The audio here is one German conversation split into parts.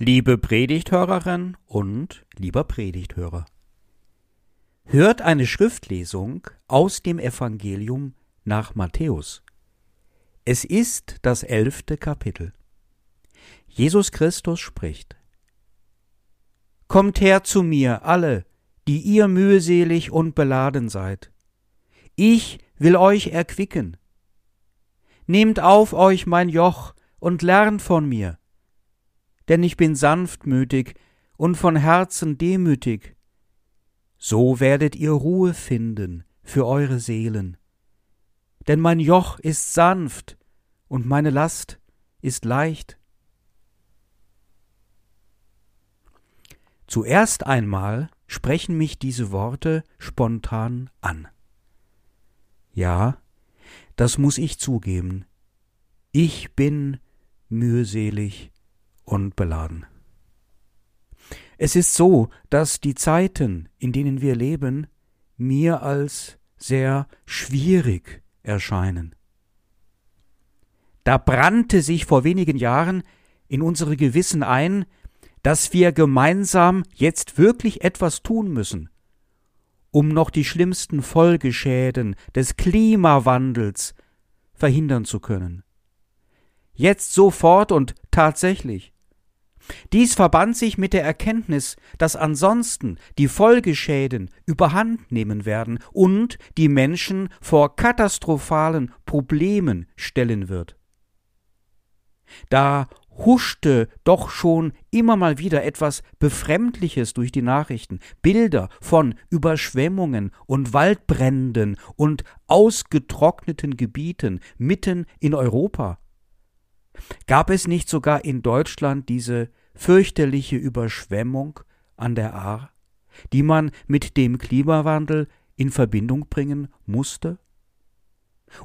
Liebe Predigthörerin und lieber Predigthörer. Hört eine Schriftlesung aus dem Evangelium nach Matthäus. Es ist das elfte Kapitel. Jesus Christus spricht. Kommt her zu mir, alle, die ihr mühselig und beladen seid. Ich will euch erquicken. Nehmt auf euch mein Joch und lernt von mir denn ich bin sanftmütig und von Herzen demütig. So werdet ihr Ruhe finden für eure Seelen. Denn mein Joch ist sanft und meine Last ist leicht. Zuerst einmal sprechen mich diese Worte spontan an. Ja, das muss ich zugeben. Ich bin mühselig und beladen. Es ist so, dass die Zeiten, in denen wir leben, mir als sehr schwierig erscheinen. Da brannte sich vor wenigen Jahren in unsere Gewissen ein, dass wir gemeinsam jetzt wirklich etwas tun müssen, um noch die schlimmsten Folgeschäden des Klimawandels verhindern zu können. Jetzt sofort und tatsächlich. Dies verband sich mit der Erkenntnis, dass ansonsten die Folgeschäden überhand nehmen werden und die Menschen vor katastrophalen Problemen stellen wird. Da huschte doch schon immer mal wieder etwas Befremdliches durch die Nachrichten, Bilder von Überschwemmungen und Waldbränden und ausgetrockneten Gebieten mitten in Europa. Gab es nicht sogar in Deutschland diese fürchterliche Überschwemmung an der Ahr, die man mit dem Klimawandel in Verbindung bringen musste?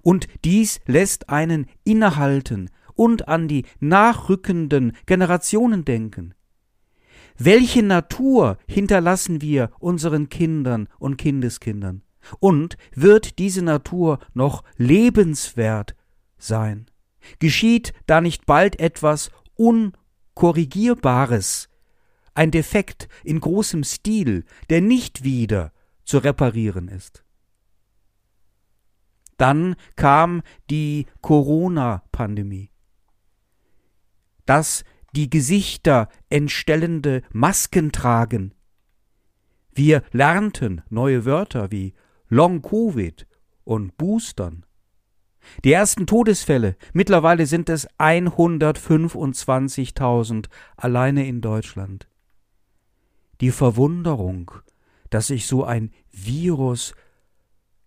Und dies lässt einen innehalten und an die nachrückenden Generationen denken. Welche Natur hinterlassen wir unseren Kindern und Kindeskindern? Und wird diese Natur noch lebenswert sein? Geschieht da nicht bald etwas Unkorrigierbares, ein Defekt in großem Stil, der nicht wieder zu reparieren ist? Dann kam die Corona-Pandemie. Das die Gesichter entstellende Masken tragen. Wir lernten neue Wörter wie Long Covid und Boostern. Die ersten Todesfälle, mittlerweile sind es 125.000 alleine in Deutschland. Die Verwunderung, dass sich so ein Virus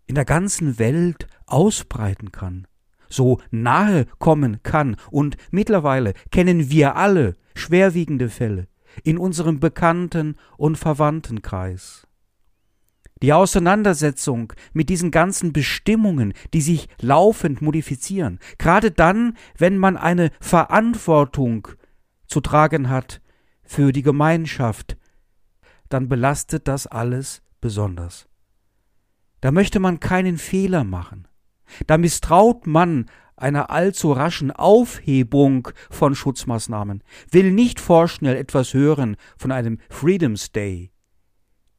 in der ganzen Welt ausbreiten kann, so nahe kommen kann, und mittlerweile kennen wir alle schwerwiegende Fälle in unserem Bekannten- und Verwandtenkreis. Die Auseinandersetzung mit diesen ganzen Bestimmungen, die sich laufend modifizieren, gerade dann, wenn man eine Verantwortung zu tragen hat für die Gemeinschaft, dann belastet das alles besonders. Da möchte man keinen Fehler machen. Da misstraut man einer allzu raschen Aufhebung von Schutzmaßnahmen, will nicht vorschnell etwas hören von einem Freedom's Day,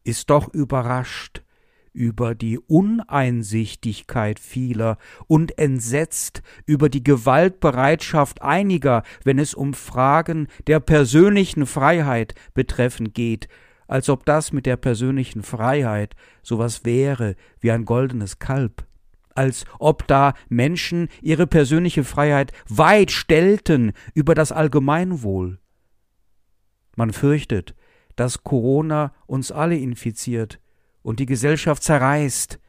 ist doch überrascht über die Uneinsichtigkeit vieler und entsetzt über die Gewaltbereitschaft einiger, wenn es um Fragen der persönlichen Freiheit betreffend geht, als ob das mit der persönlichen Freiheit sowas wäre wie ein goldenes Kalb, als ob da Menschen ihre persönliche Freiheit weit stellten über das Allgemeinwohl. Man fürchtet, dass Corona uns alle infiziert und die Gesellschaft zerreißt,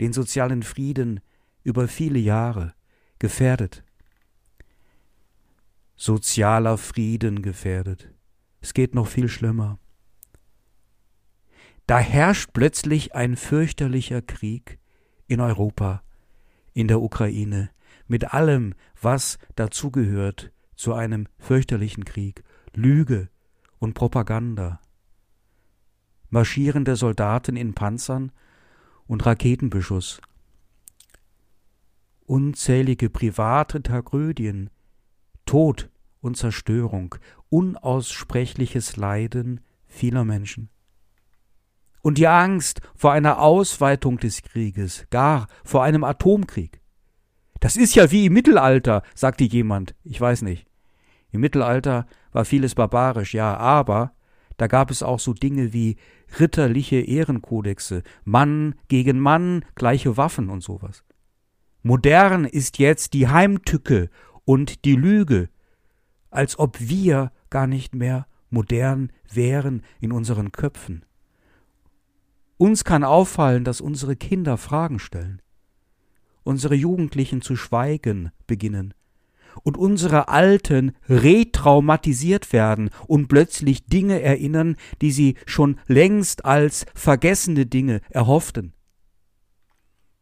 den sozialen Frieden über viele Jahre gefährdet. Sozialer Frieden gefährdet. Es geht noch viel schlimmer. Da herrscht plötzlich ein fürchterlicher Krieg in Europa, in der Ukraine, mit allem, was dazugehört zu einem fürchterlichen Krieg, Lüge und Propaganda, marschierende Soldaten in Panzern und Raketenbeschuss. Unzählige private Tragödien, Tod und Zerstörung, unaussprechliches Leiden vieler Menschen. Und die Angst vor einer Ausweitung des Krieges, gar vor einem Atomkrieg. Das ist ja wie im Mittelalter, sagte jemand, ich weiß nicht. Im Mittelalter war vieles barbarisch, ja, aber da gab es auch so Dinge wie ritterliche Ehrenkodexe, Mann gegen Mann, gleiche Waffen und sowas. Modern ist jetzt die Heimtücke und die Lüge, als ob wir gar nicht mehr modern wären in unseren Köpfen. Uns kann auffallen, dass unsere Kinder Fragen stellen, unsere Jugendlichen zu schweigen beginnen und unsere Alten retraumatisiert werden und plötzlich Dinge erinnern, die sie schon längst als vergessene Dinge erhofften.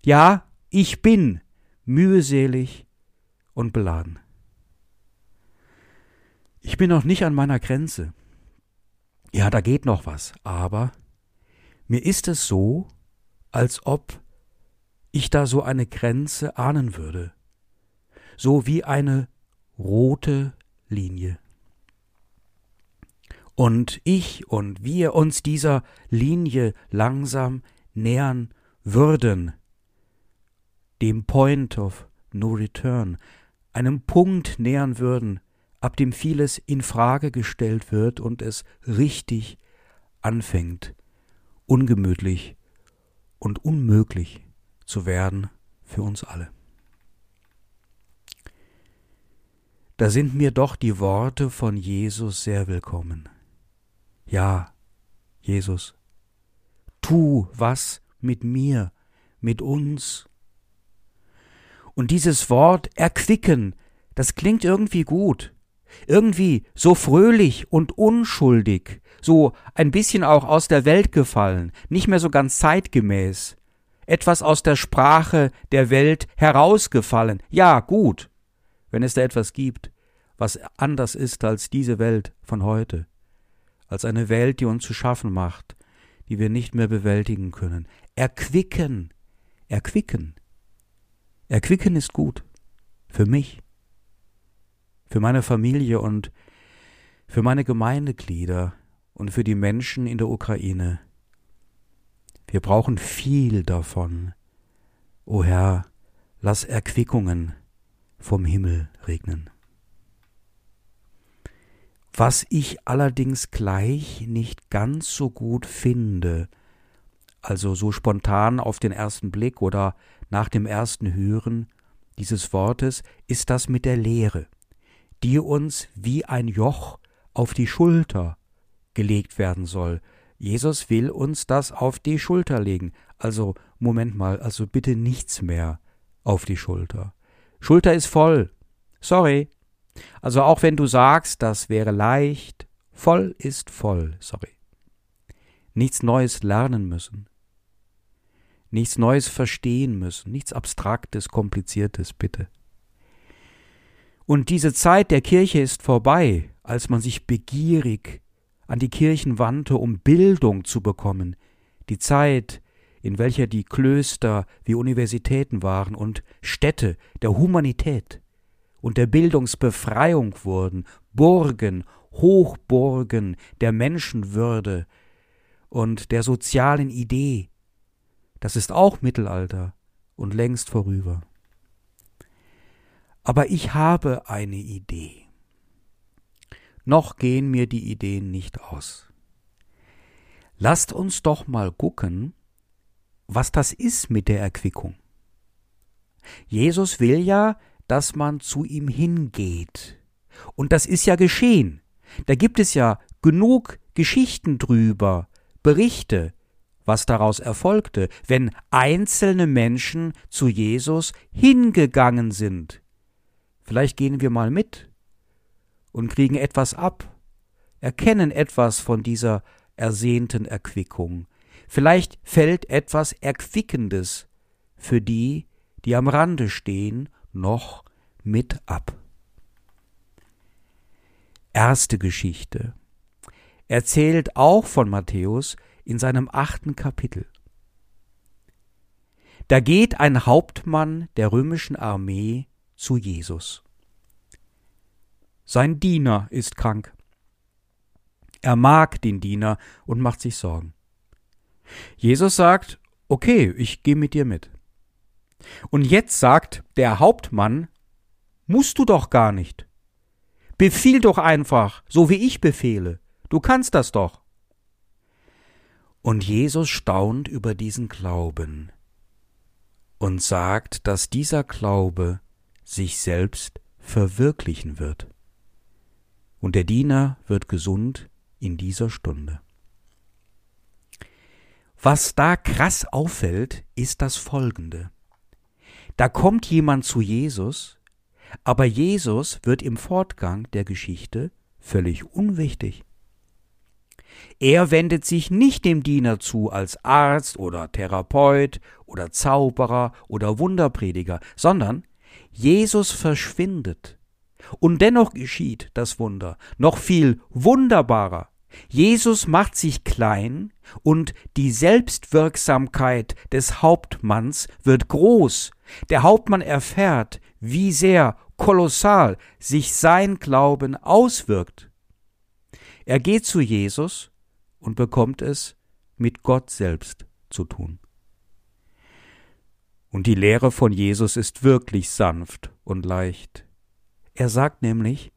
Ja, ich bin mühselig und beladen. Ich bin noch nicht an meiner Grenze. Ja, da geht noch was, aber mir ist es so, als ob ich da so eine Grenze ahnen würde so wie eine rote Linie. Und ich und wir uns dieser Linie langsam nähern würden, dem Point of No Return, einem Punkt nähern würden, ab dem vieles in Frage gestellt wird und es richtig anfängt, ungemütlich und unmöglich zu werden für uns alle. Da sind mir doch die Worte von Jesus sehr willkommen. Ja, Jesus, tu was mit mir, mit uns. Und dieses Wort erquicken, das klingt irgendwie gut, irgendwie so fröhlich und unschuldig, so ein bisschen auch aus der Welt gefallen, nicht mehr so ganz zeitgemäß, etwas aus der Sprache der Welt herausgefallen. Ja, gut wenn es da etwas gibt, was anders ist als diese Welt von heute, als eine Welt, die uns zu schaffen macht, die wir nicht mehr bewältigen können. Erquicken, erquicken. Erquicken ist gut. Für mich, für meine Familie und für meine Gemeindeglieder und für die Menschen in der Ukraine. Wir brauchen viel davon. O Herr, lass Erquickungen vom Himmel regnen. Was ich allerdings gleich nicht ganz so gut finde, also so spontan auf den ersten Blick oder nach dem ersten Hören dieses Wortes, ist das mit der Lehre, die uns wie ein Joch auf die Schulter gelegt werden soll. Jesus will uns das auf die Schulter legen. Also, Moment mal, also bitte nichts mehr auf die Schulter. Schulter ist voll. Sorry. Also auch wenn du sagst, das wäre leicht, voll ist voll. Sorry. Nichts Neues lernen müssen. Nichts Neues verstehen müssen. Nichts Abstraktes, Kompliziertes, bitte. Und diese Zeit der Kirche ist vorbei, als man sich begierig an die Kirchen wandte, um Bildung zu bekommen. Die Zeit, in welcher die Klöster wie Universitäten waren und Städte der Humanität und der Bildungsbefreiung wurden, Burgen, Hochburgen der Menschenwürde und der sozialen Idee. Das ist auch Mittelalter und längst vorüber. Aber ich habe eine Idee. Noch gehen mir die Ideen nicht aus. Lasst uns doch mal gucken, was das ist mit der Erquickung. Jesus will ja, dass man zu ihm hingeht. Und das ist ja geschehen. Da gibt es ja genug Geschichten drüber, Berichte, was daraus erfolgte, wenn einzelne Menschen zu Jesus hingegangen sind. Vielleicht gehen wir mal mit und kriegen etwas ab, erkennen etwas von dieser ersehnten Erquickung, Vielleicht fällt etwas Erquickendes für die, die am Rande stehen, noch mit ab. Erste Geschichte erzählt auch von Matthäus in seinem achten Kapitel. Da geht ein Hauptmann der römischen Armee zu Jesus. Sein Diener ist krank. Er mag den Diener und macht sich Sorgen. Jesus sagt, okay, ich gehe mit dir mit. Und jetzt sagt der Hauptmann, musst du doch gar nicht. Befiehl doch einfach, so wie ich befehle. Du kannst das doch. Und Jesus staunt über diesen Glauben und sagt, dass dieser Glaube sich selbst verwirklichen wird. Und der Diener wird gesund in dieser Stunde. Was da krass auffällt, ist das Folgende. Da kommt jemand zu Jesus, aber Jesus wird im Fortgang der Geschichte völlig unwichtig. Er wendet sich nicht dem Diener zu als Arzt oder Therapeut oder Zauberer oder Wunderprediger, sondern Jesus verschwindet. Und dennoch geschieht das Wunder, noch viel wunderbarer. Jesus macht sich klein und die Selbstwirksamkeit des Hauptmanns wird groß. Der Hauptmann erfährt, wie sehr kolossal sich sein Glauben auswirkt. Er geht zu Jesus und bekommt es mit Gott selbst zu tun. Und die Lehre von Jesus ist wirklich sanft und leicht. Er sagt nämlich,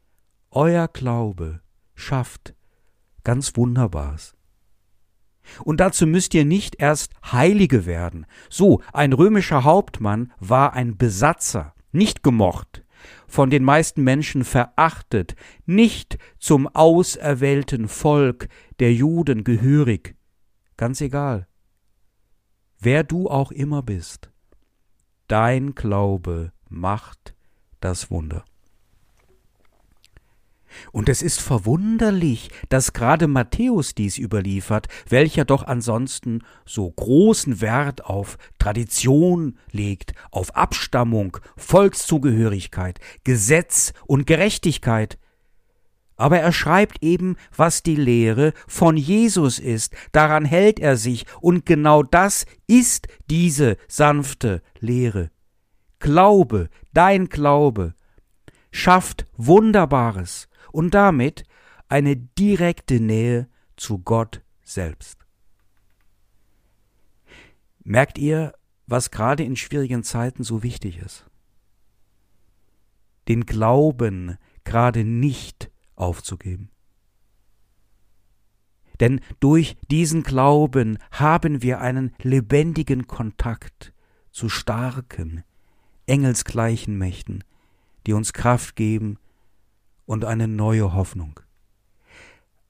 Euer Glaube schafft ganz Wunderbares. Und dazu müsst ihr nicht erst Heilige werden. So, ein römischer Hauptmann war ein Besatzer, nicht gemocht, von den meisten Menschen verachtet, nicht zum auserwählten Volk der Juden gehörig. Ganz egal, wer du auch immer bist, dein Glaube macht das Wunder. Und es ist verwunderlich, dass gerade Matthäus dies überliefert, welcher doch ansonsten so großen Wert auf Tradition legt, auf Abstammung, Volkszugehörigkeit, Gesetz und Gerechtigkeit. Aber er schreibt eben, was die Lehre von Jesus ist, daran hält er sich, und genau das ist diese sanfte Lehre. Glaube, dein Glaube, schafft Wunderbares, und damit eine direkte Nähe zu Gott selbst. Merkt ihr, was gerade in schwierigen Zeiten so wichtig ist? Den Glauben gerade nicht aufzugeben. Denn durch diesen Glauben haben wir einen lebendigen Kontakt zu starken, engelsgleichen Mächten, die uns Kraft geben, und eine neue Hoffnung.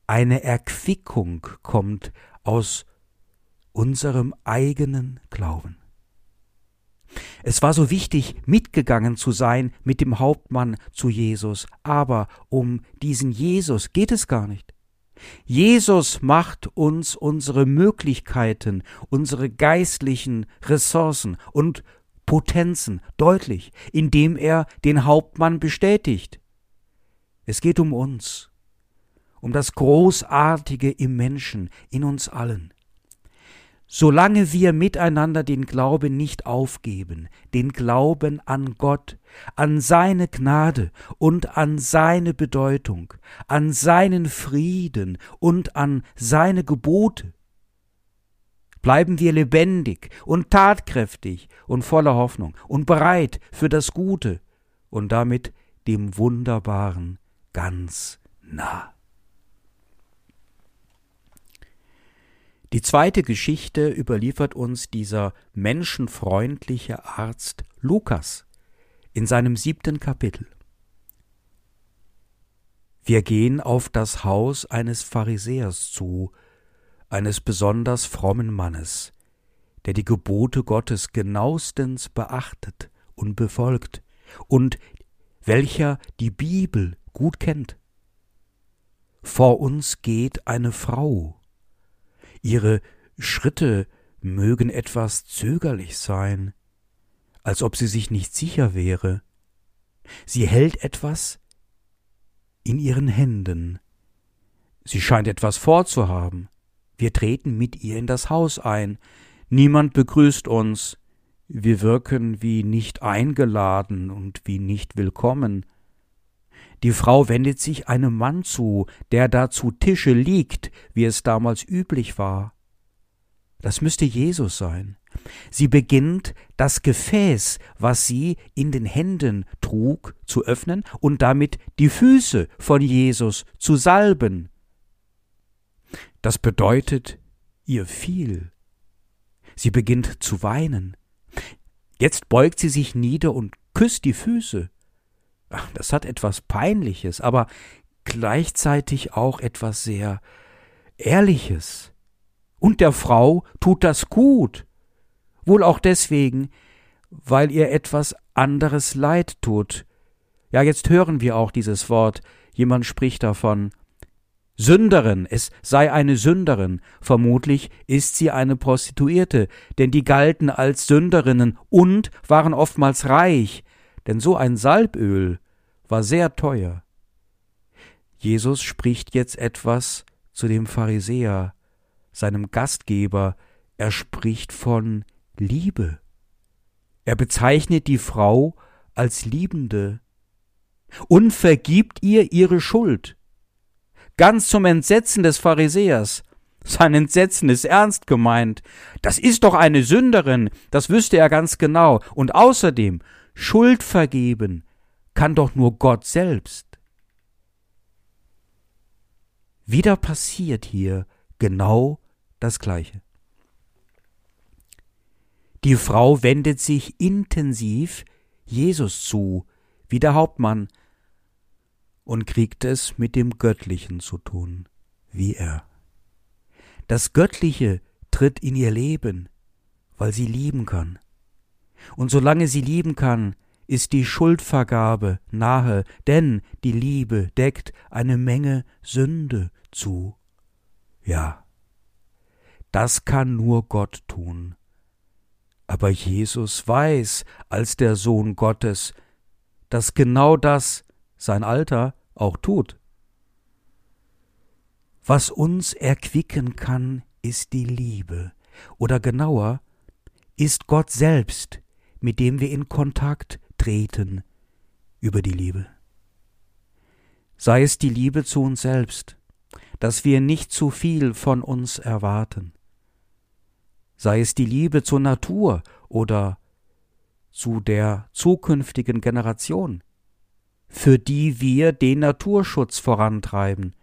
Eine Erquickung kommt aus unserem eigenen Glauben. Es war so wichtig, mitgegangen zu sein mit dem Hauptmann zu Jesus, aber um diesen Jesus geht es gar nicht. Jesus macht uns unsere Möglichkeiten, unsere geistlichen Ressourcen und Potenzen deutlich, indem er den Hauptmann bestätigt. Es geht um uns, um das Großartige im Menschen, in uns allen. Solange wir miteinander den Glauben nicht aufgeben, den Glauben an Gott, an seine Gnade und an seine Bedeutung, an seinen Frieden und an seine Gebote, bleiben wir lebendig und tatkräftig und voller Hoffnung und bereit für das Gute und damit dem Wunderbaren ganz nah. Die zweite Geschichte überliefert uns dieser menschenfreundliche Arzt Lukas in seinem siebten Kapitel. Wir gehen auf das Haus eines Pharisäers zu, eines besonders frommen Mannes, der die Gebote Gottes genauestens beachtet und befolgt und welcher die Bibel gut kennt. Vor uns geht eine Frau. Ihre Schritte mögen etwas zögerlich sein, als ob sie sich nicht sicher wäre. Sie hält etwas in ihren Händen. Sie scheint etwas vorzuhaben. Wir treten mit ihr in das Haus ein. Niemand begrüßt uns. Wir wirken wie nicht eingeladen und wie nicht willkommen. Die Frau wendet sich einem Mann zu, der da zu Tische liegt, wie es damals üblich war. Das müsste Jesus sein. Sie beginnt, das Gefäß, was sie in den Händen trug, zu öffnen und damit die Füße von Jesus zu salben. Das bedeutet ihr viel. Sie beginnt zu weinen. Jetzt beugt sie sich nieder und küsst die Füße. Das hat etwas Peinliches, aber gleichzeitig auch etwas sehr Ehrliches. Und der Frau tut das gut. Wohl auch deswegen, weil ihr etwas anderes Leid tut. Ja, jetzt hören wir auch dieses Wort. Jemand spricht davon. Sünderin, es sei eine Sünderin. Vermutlich ist sie eine Prostituierte, denn die galten als Sünderinnen und waren oftmals reich, denn so ein Salböl war sehr teuer. Jesus spricht jetzt etwas zu dem Pharisäer, seinem Gastgeber, er spricht von Liebe. Er bezeichnet die Frau als Liebende und vergibt ihr ihre Schuld. Ganz zum Entsetzen des Pharisäers. Sein Entsetzen ist ernst gemeint. Das ist doch eine Sünderin, das wüsste er ganz genau. Und außerdem, Schuld vergeben kann doch nur Gott selbst. Wieder passiert hier genau das Gleiche. Die Frau wendet sich intensiv Jesus zu, wie der Hauptmann, und kriegt es mit dem Göttlichen zu tun, wie er. Das Göttliche tritt in ihr Leben, weil sie lieben kann. Und solange sie lieben kann, ist die Schuldvergabe nahe, denn die Liebe deckt eine Menge Sünde zu. Ja, das kann nur Gott tun. Aber Jesus weiß als der Sohn Gottes, dass genau das sein Alter auch tut. Was uns erquicken kann, ist die Liebe, oder genauer, ist Gott selbst, mit dem wir in Kontakt treten über die Liebe. Sei es die Liebe zu uns selbst, dass wir nicht zu viel von uns erwarten, sei es die Liebe zur Natur oder zu der zukünftigen Generation, für die wir den Naturschutz vorantreiben,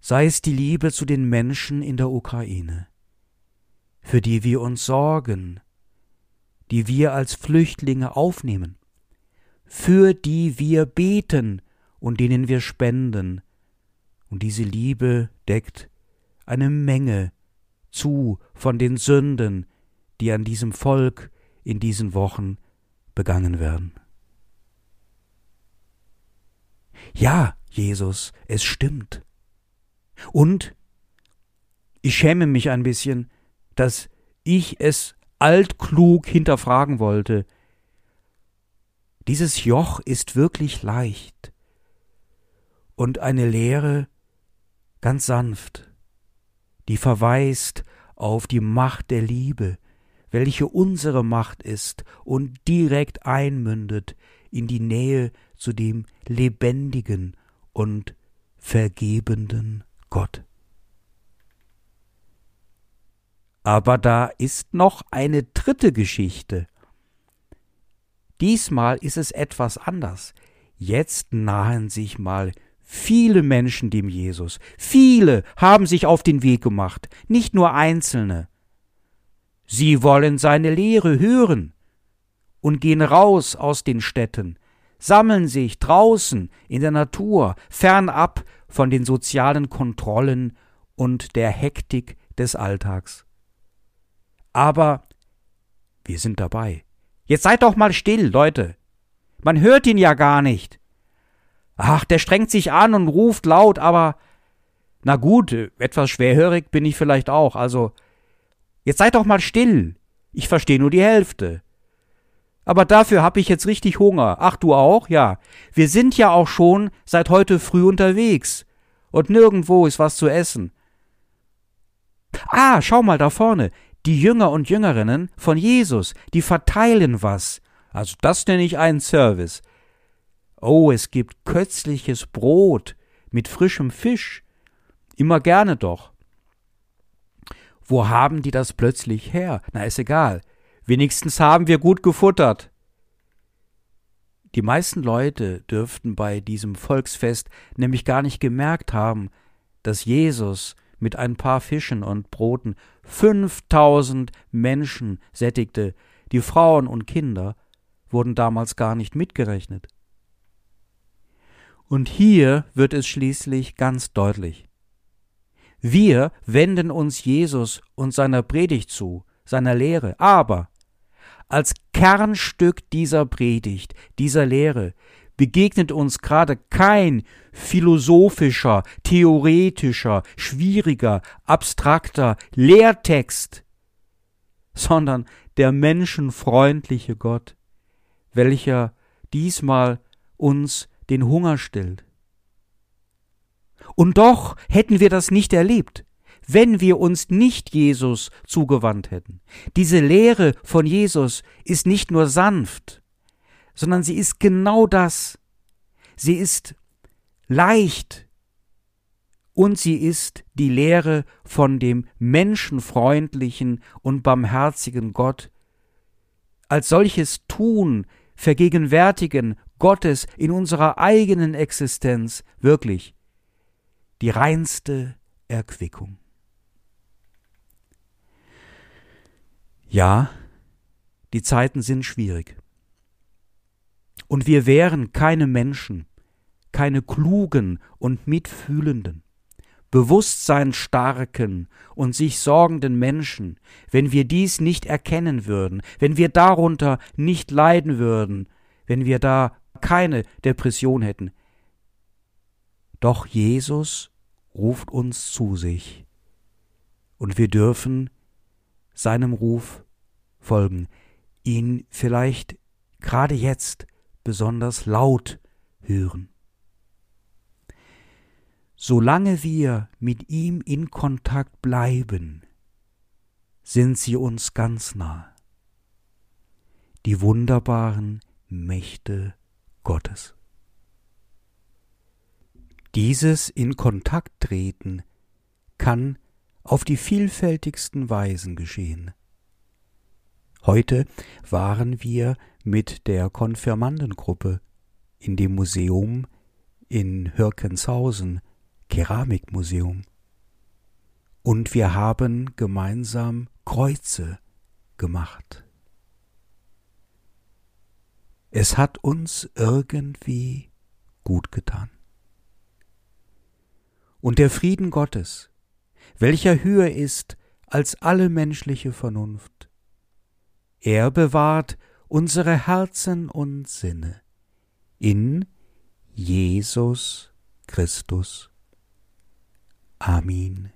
sei es die Liebe zu den Menschen in der Ukraine, für die wir uns sorgen, die wir als Flüchtlinge aufnehmen, für die wir beten und denen wir spenden, und diese Liebe deckt eine Menge zu von den Sünden, die an diesem Volk in diesen Wochen begangen werden. Ja, Jesus, es stimmt. Und ich schäme mich ein bisschen, dass ich es altklug hinterfragen wollte. Dieses Joch ist wirklich leicht und eine Lehre ganz sanft, die verweist auf die Macht der Liebe, welche unsere Macht ist und direkt einmündet in die Nähe zu dem lebendigen und vergebenden Gott. Aber da ist noch eine dritte Geschichte. Diesmal ist es etwas anders. Jetzt nahen sich mal viele Menschen dem Jesus. Viele haben sich auf den Weg gemacht, nicht nur Einzelne. Sie wollen seine Lehre hören und gehen raus aus den Städten, sammeln sich draußen in der Natur, fernab von den sozialen Kontrollen und der Hektik des Alltags. Aber wir sind dabei. Jetzt seid doch mal still, Leute. Man hört ihn ja gar nicht. Ach, der strengt sich an und ruft laut, aber na gut, etwas schwerhörig bin ich vielleicht auch, also jetzt seid doch mal still. Ich verstehe nur die Hälfte. Aber dafür hab ich jetzt richtig Hunger. Ach, du auch? Ja. Wir sind ja auch schon seit heute früh unterwegs. Und nirgendwo ist was zu essen. Ah, schau mal da vorne. Die Jünger und Jüngerinnen von Jesus, die verteilen was. Also das nenne ich einen Service. Oh, es gibt köstliches Brot mit frischem Fisch. Immer gerne doch. Wo haben die das plötzlich her? Na, ist egal. Wenigstens haben wir gut gefuttert. Die meisten Leute dürften bei diesem Volksfest nämlich gar nicht gemerkt haben, dass Jesus mit ein paar Fischen und Broten fünftausend Menschen sättigte, die Frauen und Kinder wurden damals gar nicht mitgerechnet. Und hier wird es schließlich ganz deutlich. Wir wenden uns Jesus und seiner Predigt zu, seiner Lehre, aber als Kernstück dieser Predigt, dieser Lehre, begegnet uns gerade kein philosophischer, theoretischer, schwieriger, abstrakter Lehrtext, sondern der menschenfreundliche Gott, welcher diesmal uns den Hunger stillt. Und doch hätten wir das nicht erlebt, wenn wir uns nicht Jesus zugewandt hätten. Diese Lehre von Jesus ist nicht nur sanft, sondern sie ist genau das. Sie ist leicht und sie ist die Lehre von dem menschenfreundlichen und barmherzigen Gott. Als solches tun, vergegenwärtigen Gottes in unserer eigenen Existenz wirklich die reinste Erquickung. Ja, die Zeiten sind schwierig. Und wir wären keine Menschen, keine klugen und mitfühlenden, bewusstseinsstarken und sich sorgenden Menschen, wenn wir dies nicht erkennen würden, wenn wir darunter nicht leiden würden, wenn wir da keine Depression hätten. Doch Jesus ruft uns zu sich, und wir dürfen seinem Ruf folgen, ihn vielleicht gerade jetzt besonders laut hören. Solange wir mit ihm in Kontakt bleiben, sind sie uns ganz nah. Die wunderbaren Mächte Gottes. Dieses in Kontakt treten kann auf die vielfältigsten Weisen geschehen. Heute waren wir mit der Konfirmandengruppe in dem Museum in Hürkenshausen, Keramikmuseum. Und wir haben gemeinsam Kreuze gemacht. Es hat uns irgendwie gut getan. Und der Frieden Gottes, welcher höher ist als alle menschliche Vernunft, er bewahrt unsere Herzen und Sinne in Jesus Christus. Amen.